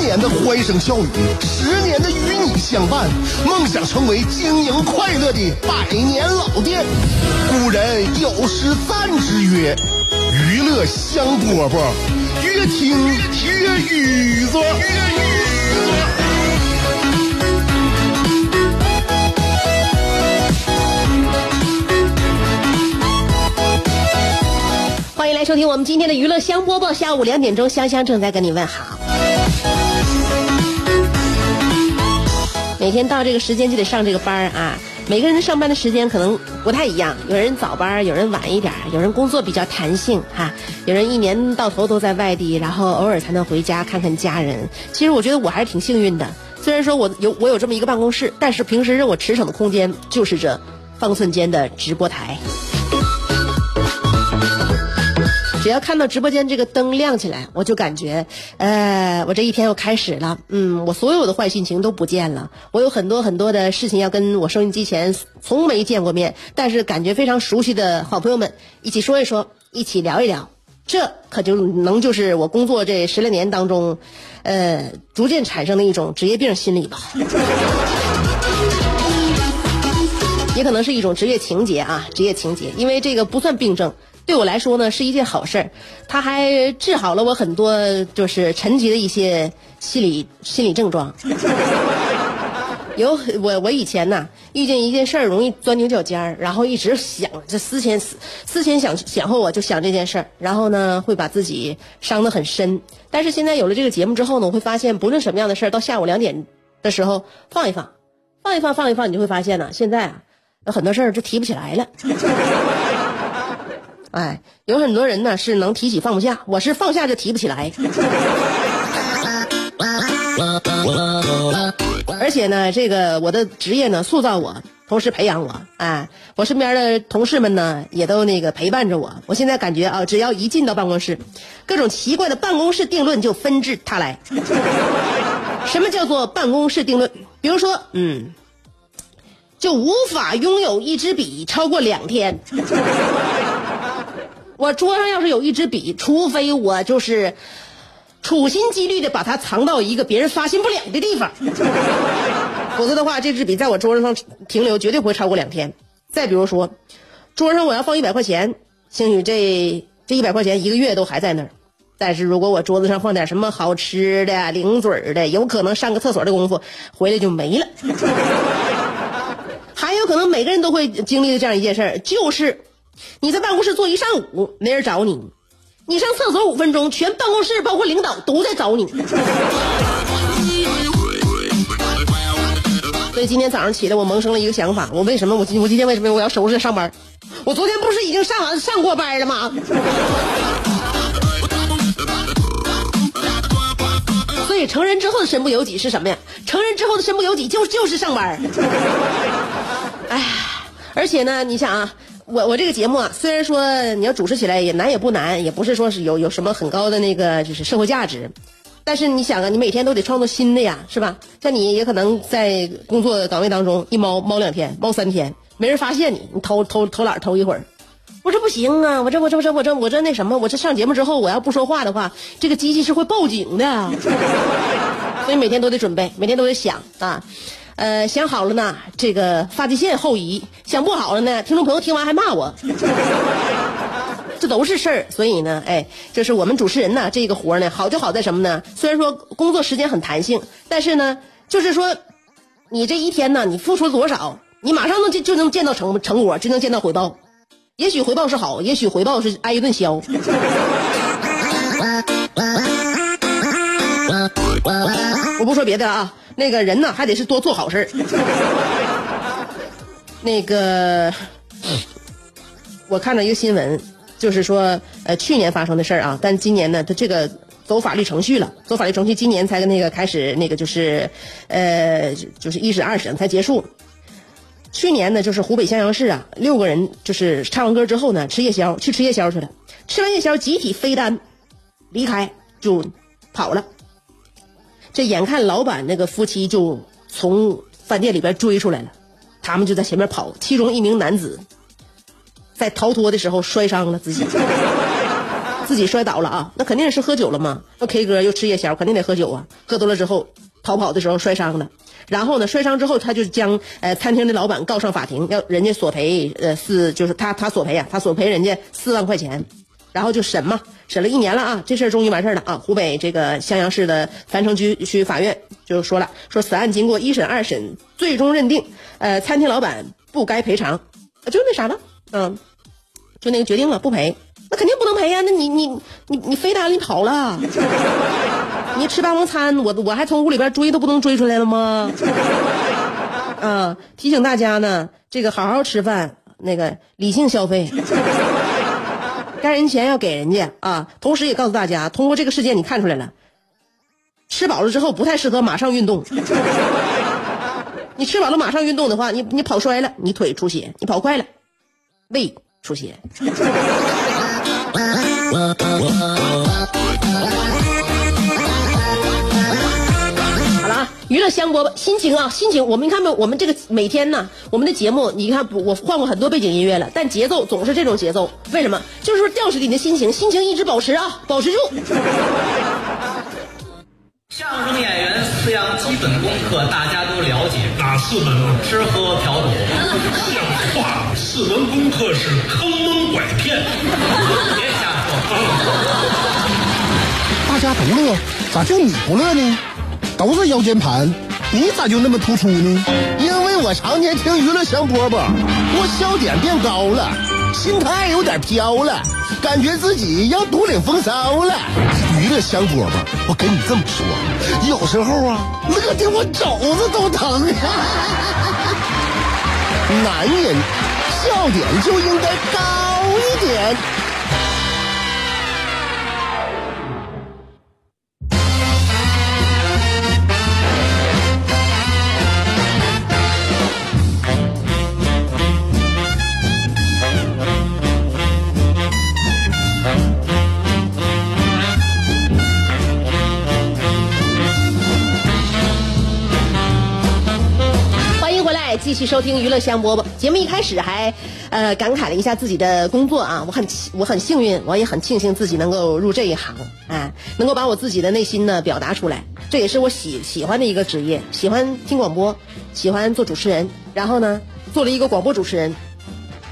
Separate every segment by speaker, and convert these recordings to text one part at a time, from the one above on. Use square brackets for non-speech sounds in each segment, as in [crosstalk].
Speaker 1: 年的欢声笑语，十年的与你相伴，梦想成为经营快乐的百年老店。古人有诗赞之曰：“娱乐香饽饽，越听越雨子。”
Speaker 2: 欢迎来收听我们今天的娱乐香饽饽，下午两点钟，香香正在跟你问好。每天到这个时间就得上这个班儿啊，每个人上班的时间可能不太一样，有人早班，有人晚一点，有人工作比较弹性哈，有人一年到头都在外地，然后偶尔才能回家看看家人。其实我觉得我还是挺幸运的，虽然说我有我有这么一个办公室，但是平时让我驰骋的空间就是这方寸间的直播台。只要看到直播间这个灯亮起来，我就感觉，呃，我这一天又开始了。嗯，我所有的坏心情都不见了。我有很多很多的事情要跟我收音机前从没见过面，但是感觉非常熟悉的好朋友们一起说一说，一起聊一聊。这可就能就是我工作这十来年当中，呃，逐渐产生的一种职业病心理吧。[laughs] 也可能是一种职业情节啊，职业情节，因为这个不算病症。对我来说呢，是一件好事儿，它还治好了我很多就是沉积的一些心理心理症状。有我我以前呐，遇见一件事儿容易钻牛角尖儿，然后一直想这思前思思前想想后啊，就想这件事儿，然后呢会把自己伤得很深。但是现在有了这个节目之后呢，我会发现，不论什么样的事儿，到下午两点的时候放一放，放一放，放一放，你就会发现呢，现在啊有很多事儿就提不起来了。哎，有很多人呢是能提起放不下，我是放下就提不起来。而且呢，这个我的职业呢塑造我，同时培养我。哎，我身边的同事们呢也都那个陪伴着我。我现在感觉啊，只要一进到办公室，各种奇怪的办公室定论就纷至沓来。[laughs] 什么叫做办公室定论？比如说，嗯，就无法拥有一支笔超过两天。我桌上要是有一支笔，除非我就是处心积虑的把它藏到一个别人发现不了的地方，[laughs] 否则的话，这支笔在我桌子上停留绝对不会超过两天。再比如说，桌上我要放一百块钱，兴许这这一百块钱一个月都还在那儿。但是如果我桌子上放点什么好吃的、零嘴的，有可能上个厕所的功夫回来就没了。[laughs] 还有可能每个人都会经历的这样一件事儿，就是。你在办公室坐一上午，没人找你；你上厕所五分钟，全办公室包括领导都在找你。所以今天早上起来，我萌生了一个想法：我为什么我今我今天为什么我要收拾上班？我昨天不是已经上完上过班了吗？[laughs] 所以成人之后的身不由己是什么呀？成人之后的身不由己就就是上班。[laughs] 哎，而且呢，你想啊。我我这个节目啊，虽然说你要主持起来也难也不难，也不是说是有有什么很高的那个就是社会价值，但是你想啊，你每天都得创作新的呀，是吧？像你也可能在工作岗位当中一猫猫两天，猫三天，没人发现你，你偷偷偷懒偷一会儿，我这不行啊！我这我这我这我这我这那什么，我这上节目之后我要不说话的话，这个机器是会报警的，[laughs] 所以每天都得准备，每天都得想啊。呃，想好了呢，这个发际线后移；想不好了呢，听众朋友听完还骂我，[laughs] 这都是事儿。所以呢，哎，就是我们主持人呢，这个活呢，好就好在什么呢？虽然说工作时间很弹性，但是呢，就是说，你这一天呢，你付出多少，你马上能就就能见到成成果，就能见到回报。也许回报是好，也许回报是挨一顿削。[laughs] 我不说别的了啊。那个人呢，还得是多做好事 [laughs] 那个，我看到一个新闻，就是说，呃，去年发生的事儿啊，但今年呢，他这个走法律程序了，走法律程序，今年才那个开始那个就是，呃，就是一审二审才结束。去年呢，就是湖北襄阳市啊，六个人就是唱完歌之后呢，吃夜宵，去吃夜宵去了，吃完夜宵集体飞单离开就跑了。这眼看老板那个夫妻就从饭店里边追出来了，他们就在前面跑，其中一名男子在逃脱的时候摔伤了自己。[laughs] 自己摔倒了啊，那肯定是喝酒了嘛。又 K 歌又吃夜宵，肯定得喝酒啊。喝多了之后逃跑的时候摔伤了，然后呢，摔伤之后他就将呃餐厅的老板告上法庭，要人家索赔呃四就是他他索赔啊，他索赔人家四万块钱，然后就审嘛，审了一年了啊，这事儿终于完事儿了啊。湖北这个襄阳市的樊城区区法院就说了，说此案经过一审二审，最终认定呃餐厅老板不该赔偿，就那啥了，嗯，就那个决定了不赔。那肯定不能赔呀、那你你你你飞单你跑了，[laughs] 你吃霸王餐，我我还从屋里边追都不能追出来了吗？啊，提醒大家呢，这个好好吃饭，那个理性消费，该人钱要给人家啊。同时也告诉大家，通过这个事件你看出来了，吃饱了之后不太适合马上运动。你吃饱了马上运动的话，你你跑摔了，你腿出血；你跑快了，胃出血。[laughs] 娱乐香饽饽，心情啊，心情，我们你看没？我们这个每天呢，我们的节目，你看我换过很多背景音乐了，但节奏总是这种节奏，为什么？就是说吊着你的心情，心情 [laughs] 一直保持啊，保持住。
Speaker 3: 相声演员四样基本功课大家都了解，
Speaker 4: 哪四门啊？
Speaker 3: 吃喝嫖赌。
Speaker 4: 像话吗？四门功课是坑蒙拐骗。
Speaker 3: 别瞎说，
Speaker 1: 大家都乐，咋就你不乐呢？都是腰间盘，你咋就那么突出呢？因为我常年听娱乐香饽饽，我笑点变高了，心态有点飘了，感觉自己要独领风骚了。娱乐香饽饽，我跟你这么说，有时候啊，乐的我肘子都疼。[laughs] 男人笑点就应该高一点。
Speaker 2: 续收听娱乐香饽饽。节目一开始还，呃，感慨了一下自己的工作啊，我很我很幸运，我也很庆幸自己能够入这一行，哎，能够把我自己的内心呢表达出来，这也是我喜喜欢的一个职业，喜欢听广播，喜欢做主持人，然后呢，做了一个广播主持人，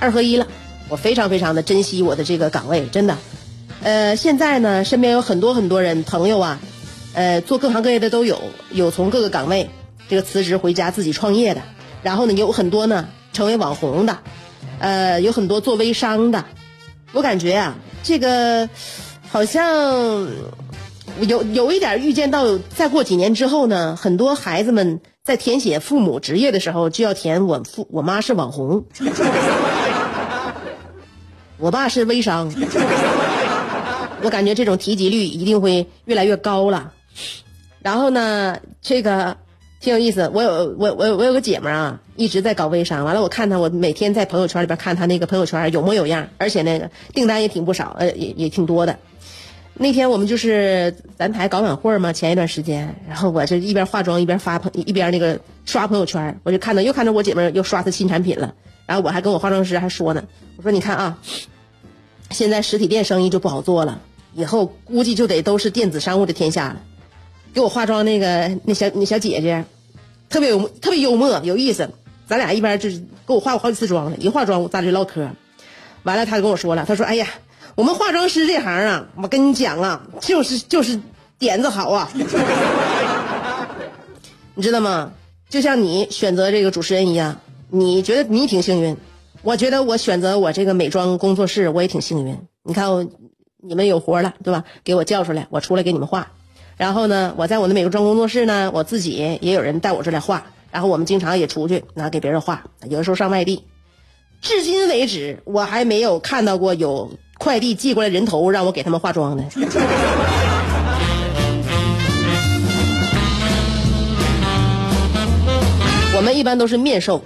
Speaker 2: 二合一了，我非常非常的珍惜我的这个岗位，真的。呃，现在呢，身边有很多很多人朋友啊，呃，做各行各业的都有，有从各个岗位这个辞职回家自己创业的，然后呢，有很多呢成为网红的，呃，有很多做微商的。我感觉啊，这个好像有有一点预见到，再过几年之后呢，很多孩子们在填写父母职业的时候，就要填我父我妈是网红，[laughs] 我爸是微商。我感觉这种提及率一定会越来越高了。然后呢，这个挺有意思。我有我我我有个姐们儿啊，一直在搞微商。完了，我看她，我每天在朋友圈里边看她那个朋友圈有模有样，而且那个订单也挺不少，呃，也也挺多的。那天我们就是咱台搞晚会嘛，前一段时间，然后我这一边化妆一边发朋一边那个刷朋友圈，我就看到又看到我姐们儿又刷她新产品了，然后我还跟我化妆师还说呢，我说你看啊，现在实体店生意就不好做了，以后估计就得都是电子商务的天下了。给我化妆那个那小那小姐姐，特别有特别幽默有意思，咱俩一边就是给我化过好几次妆了，一化妆咱俩就唠嗑，完了她就跟我说了，她说哎呀，我们化妆师这行啊，我跟你讲啊，就是就是点子好啊，[laughs] 你知道吗？就像你选择这个主持人一样，你觉得你挺幸运，我觉得我选择我这个美妆工作室，我也挺幸运。你看我，你们有活了，对吧？给我叫出来，我出来给你们画。然后呢，我在我的美国妆工作室呢，我自己也有人带我这来画。然后我们经常也出去，拿给别人画，有的时候上外地。至今为止，我还没有看到过有快递寄过来人头让我给他们化妆的。[laughs] 我们一般都是面授。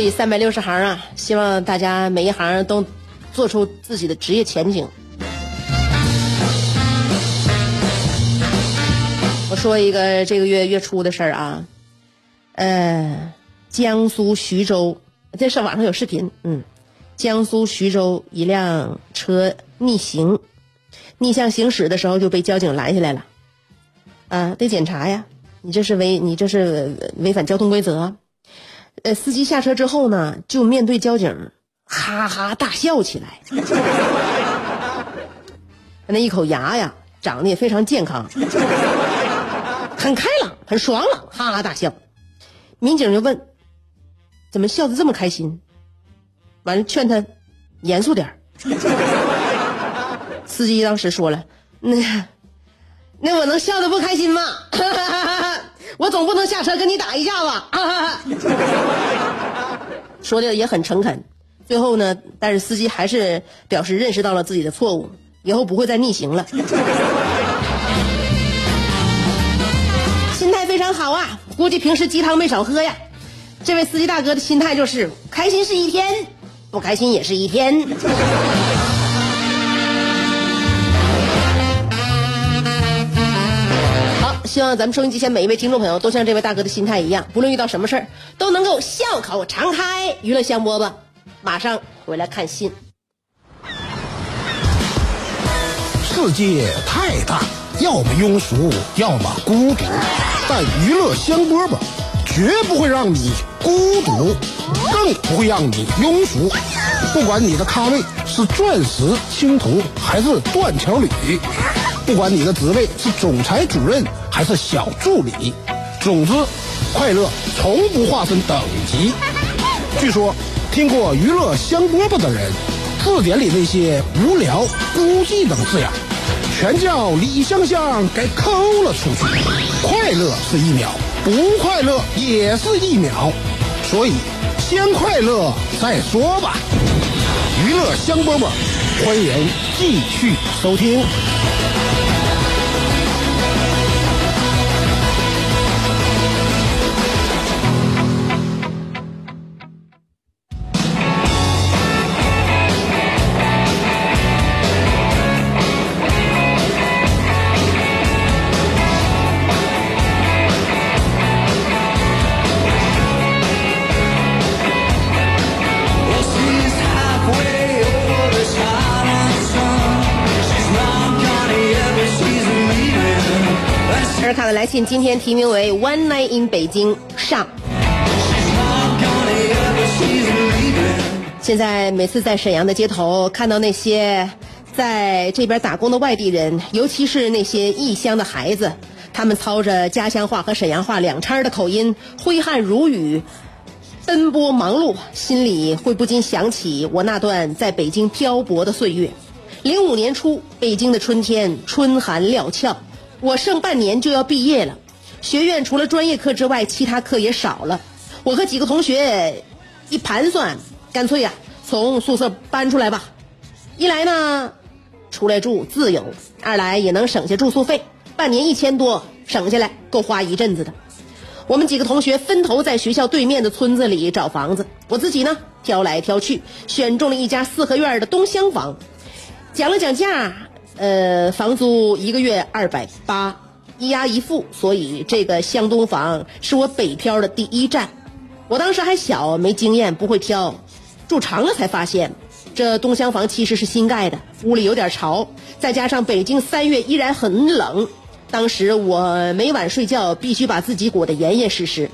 Speaker 2: 以三百六十行啊，希望大家每一行都做出自己的职业前景。我说一个这个月月初的事儿啊，呃，江苏徐州，这是网上有视频，嗯，江苏徐州一辆车逆行，逆向行驶的时候就被交警拦下来了，啊，得检查呀，你这是违你这是违反交通规则。呃，司机下车之后呢，就面对交警，哈哈大笑起来。[laughs] 那一口牙呀，长得也非常健康，很开朗，很爽朗，哈哈大笑。民警就问：“怎么笑得这么开心？”完了，劝他严肃点儿。司机当时说了：“那那我能笑得不开心吗？” [laughs] 我总不能下车跟你打一架吧？[laughs] 说的也很诚恳。最后呢，但是司机还是表示认识到了自己的错误，以后不会再逆行了。心态非常好啊，估计平时鸡汤没少喝呀。这位司机大哥的心态就是：开心是一天，不开心也是一天。希望咱们收音机前每一位听众朋友都像这位大哥的心态一样，不论遇到什么事儿都能够笑口常开。娱乐香饽饽，马上回来看信。
Speaker 4: 世界太大，要么庸俗，要么孤独，但娱乐香饽饽绝不会让你孤独，更不会让你庸俗。不管你的咖位是钻石、青铜还是断桥铝。不管你的职位是总裁、主任还是小助理，总之，快乐从不划分等级。据说，听过娱乐香饽饽的人，字典里那些无聊、孤寂等字眼，全叫李香香给抠了出去。快乐是一秒，不快乐也是一秒，所以先快乐再说吧。娱乐香饽饽，欢迎继续收听。
Speaker 2: 今天题名为《One Night in 北京》上。现在每次在沈阳的街头看到那些在这边打工的外地人，尤其是那些异乡的孩子，他们操着家乡话和沈阳话两掺的口音，挥汗如雨，奔波忙碌，心里会不禁想起我那段在北京漂泊的岁月。零五年初，北京的春天春寒料峭。我剩半年就要毕业了，学院除了专业课之外，其他课也少了。我和几个同学一盘算，干脆呀从宿舍搬出来吧。一来呢，出来住自由；二来也能省下住宿费，半年一千多，省下来够花一阵子的。我们几个同学分头在学校对面的村子里找房子，我自己呢挑来挑去，选中了一家四合院的东厢房，讲了讲价。呃，房租一个月二百八，一押一付，所以这个向东房是我北漂的第一站。我当时还小，没经验，不会挑，住长了才发现，这东厢房其实是新盖的，屋里有点潮，再加上北京三月依然很冷，当时我每晚睡觉必须把自己裹得严严实实，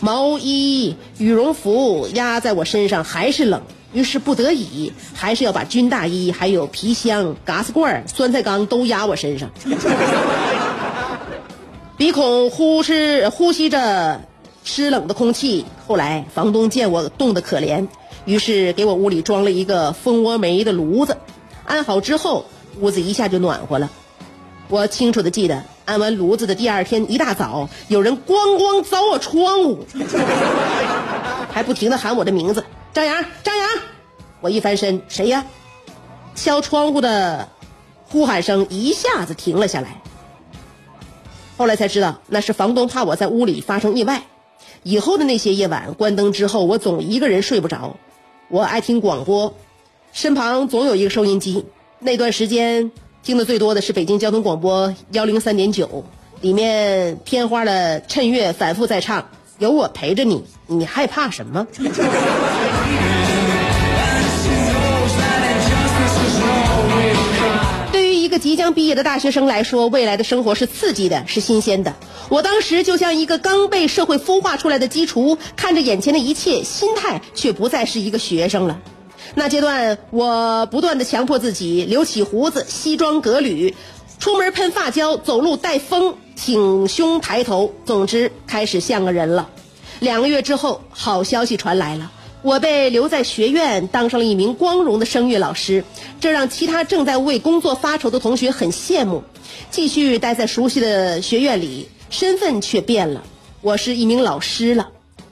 Speaker 2: 毛衣、羽绒服压在我身上还是冷。于是不得已，还是要把军大衣、还有皮箱、嘎斯罐、酸菜缸都压我身上，[laughs] 鼻孔呼哧呼吸着湿冷的空气。后来房东见我冻得可怜，于是给我屋里装了一个蜂窝煤的炉子，安好之后，屋子一下就暖和了。我清楚的记得，安完炉子的第二天一大早，有人咣咣凿我窗户，还不停的喊我的名字。张扬，张扬，我一翻身，谁呀？敲窗户的呼喊声一下子停了下来。后来才知道，那是房东怕我在屋里发生意外。以后的那些夜晚，关灯之后，我总一个人睡不着。我爱听广播，身旁总有一个收音机。那段时间听的最多的是北京交通广播幺零三点九，里面片花的趁月反复在唱：“有我陪着你，你害怕什么？” [laughs] 对于一个即将毕业的大学生来说，未来的生活是刺激的，是新鲜的。我当时就像一个刚被社会孵化出来的鸡雏，看着眼前的一切，心态却不再是一个学生了。那阶段，我不断的强迫自己留起胡子，西装革履，出门喷发胶，走路带风，挺胸抬头，总之开始像个人了。两个月之后，好消息传来了。我被留在学院，当上了一名光荣的声乐老师，这让其他正在为工作发愁的同学很羡慕。继续待在熟悉的学院里，身份却变了，我是一名老师了。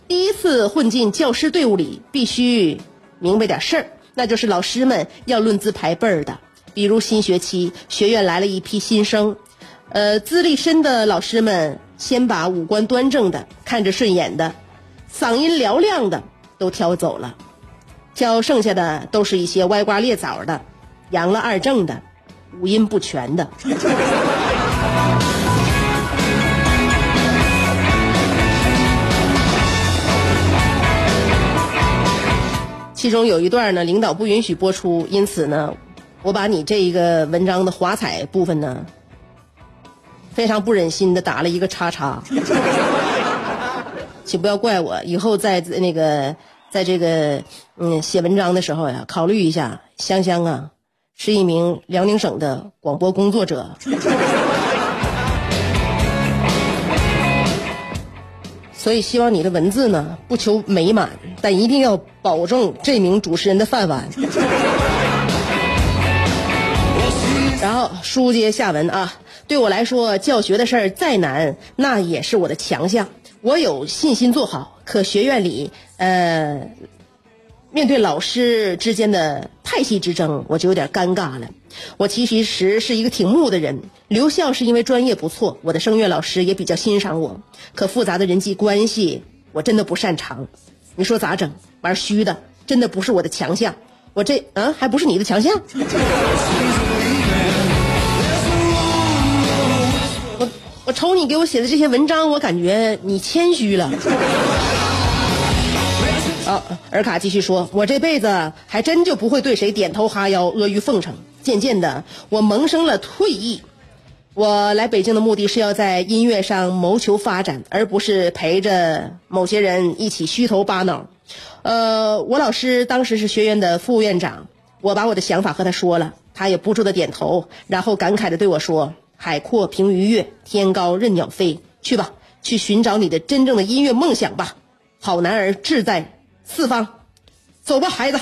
Speaker 2: 第一次混进教师队伍里，必须明白点事儿，那就是老师们要论资排辈儿的。比如新学期，学院来了一批新生，呃，资历深的老师们先把五官端正的、看着顺眼的、嗓音嘹亮的。都挑走了，挑剩下的都是一些歪瓜裂枣的、阳了二正的、五音不全的。其中有一段呢，领导不允许播出，因此呢，我把你这一个文章的华彩部分呢，非常不忍心的打了一个叉叉。[laughs] 请不要怪我，以后在那个在这个嗯写文章的时候呀，考虑一下。香香啊，是一名辽宁省的广播工作者，[laughs] 所以希望你的文字呢不求美满，但一定要保证这名主持人的饭碗。然后书接下文啊，对我来说，教学的事儿再难，那也是我的强项。我有信心做好，可学院里，呃，面对老师之间的派系之争，我就有点尴尬了。我其实是一个挺木的人，留校是因为专业不错，我的声乐老师也比较欣赏我。可复杂的人际关系，我真的不擅长。你说咋整？玩虚的，真的不是我的强项。我这啊，还不是你的强项？[laughs] 我瞅你给我写的这些文章，我感觉你谦虚了。啊，[laughs] 尔卡继续说，我这辈子还真就不会对谁点头哈腰、阿谀奉承。渐渐的，我萌生了退意。我来北京的目的是要在音乐上谋求发展，而不是陪着某些人一起虚头巴脑。呃，我老师当时是学院的副院长，我把我的想法和他说了，他也不住的点头，然后感慨的对我说。海阔凭鱼跃，天高任鸟飞。去吧，去寻找你的真正的音乐梦想吧。好男儿志在四方，走吧，孩子。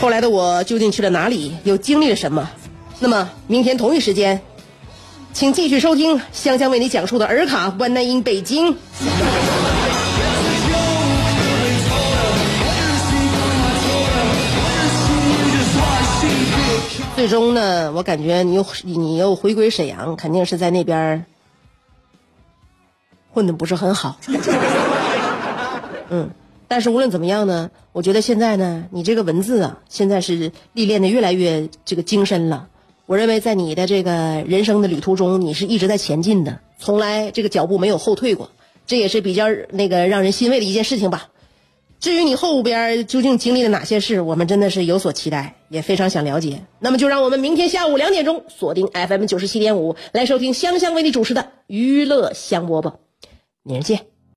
Speaker 2: 后来的我究竟去了哪里？又经历了什么？那么明天同一时间，请继续收听香香为你讲述的《尔卡 One Night in 北京》。最终呢，我感觉你又你又回归沈阳，肯定是在那边混的不是很好。嗯，但是无论怎么样呢，我觉得现在呢，你这个文字啊，现在是历练的越来越这个精深了。我认为在你的这个人生的旅途中，你是一直在前进的，从来这个脚步没有后退过，这也是比较那个让人欣慰的一件事情吧。至于你后边究竟经历了哪些事，我们真的是有所期待，也非常想了解。那么就让我们明天下午两点钟锁定 FM 九十七点五，来收听香香为你主持的娱乐香饽饽。明儿见。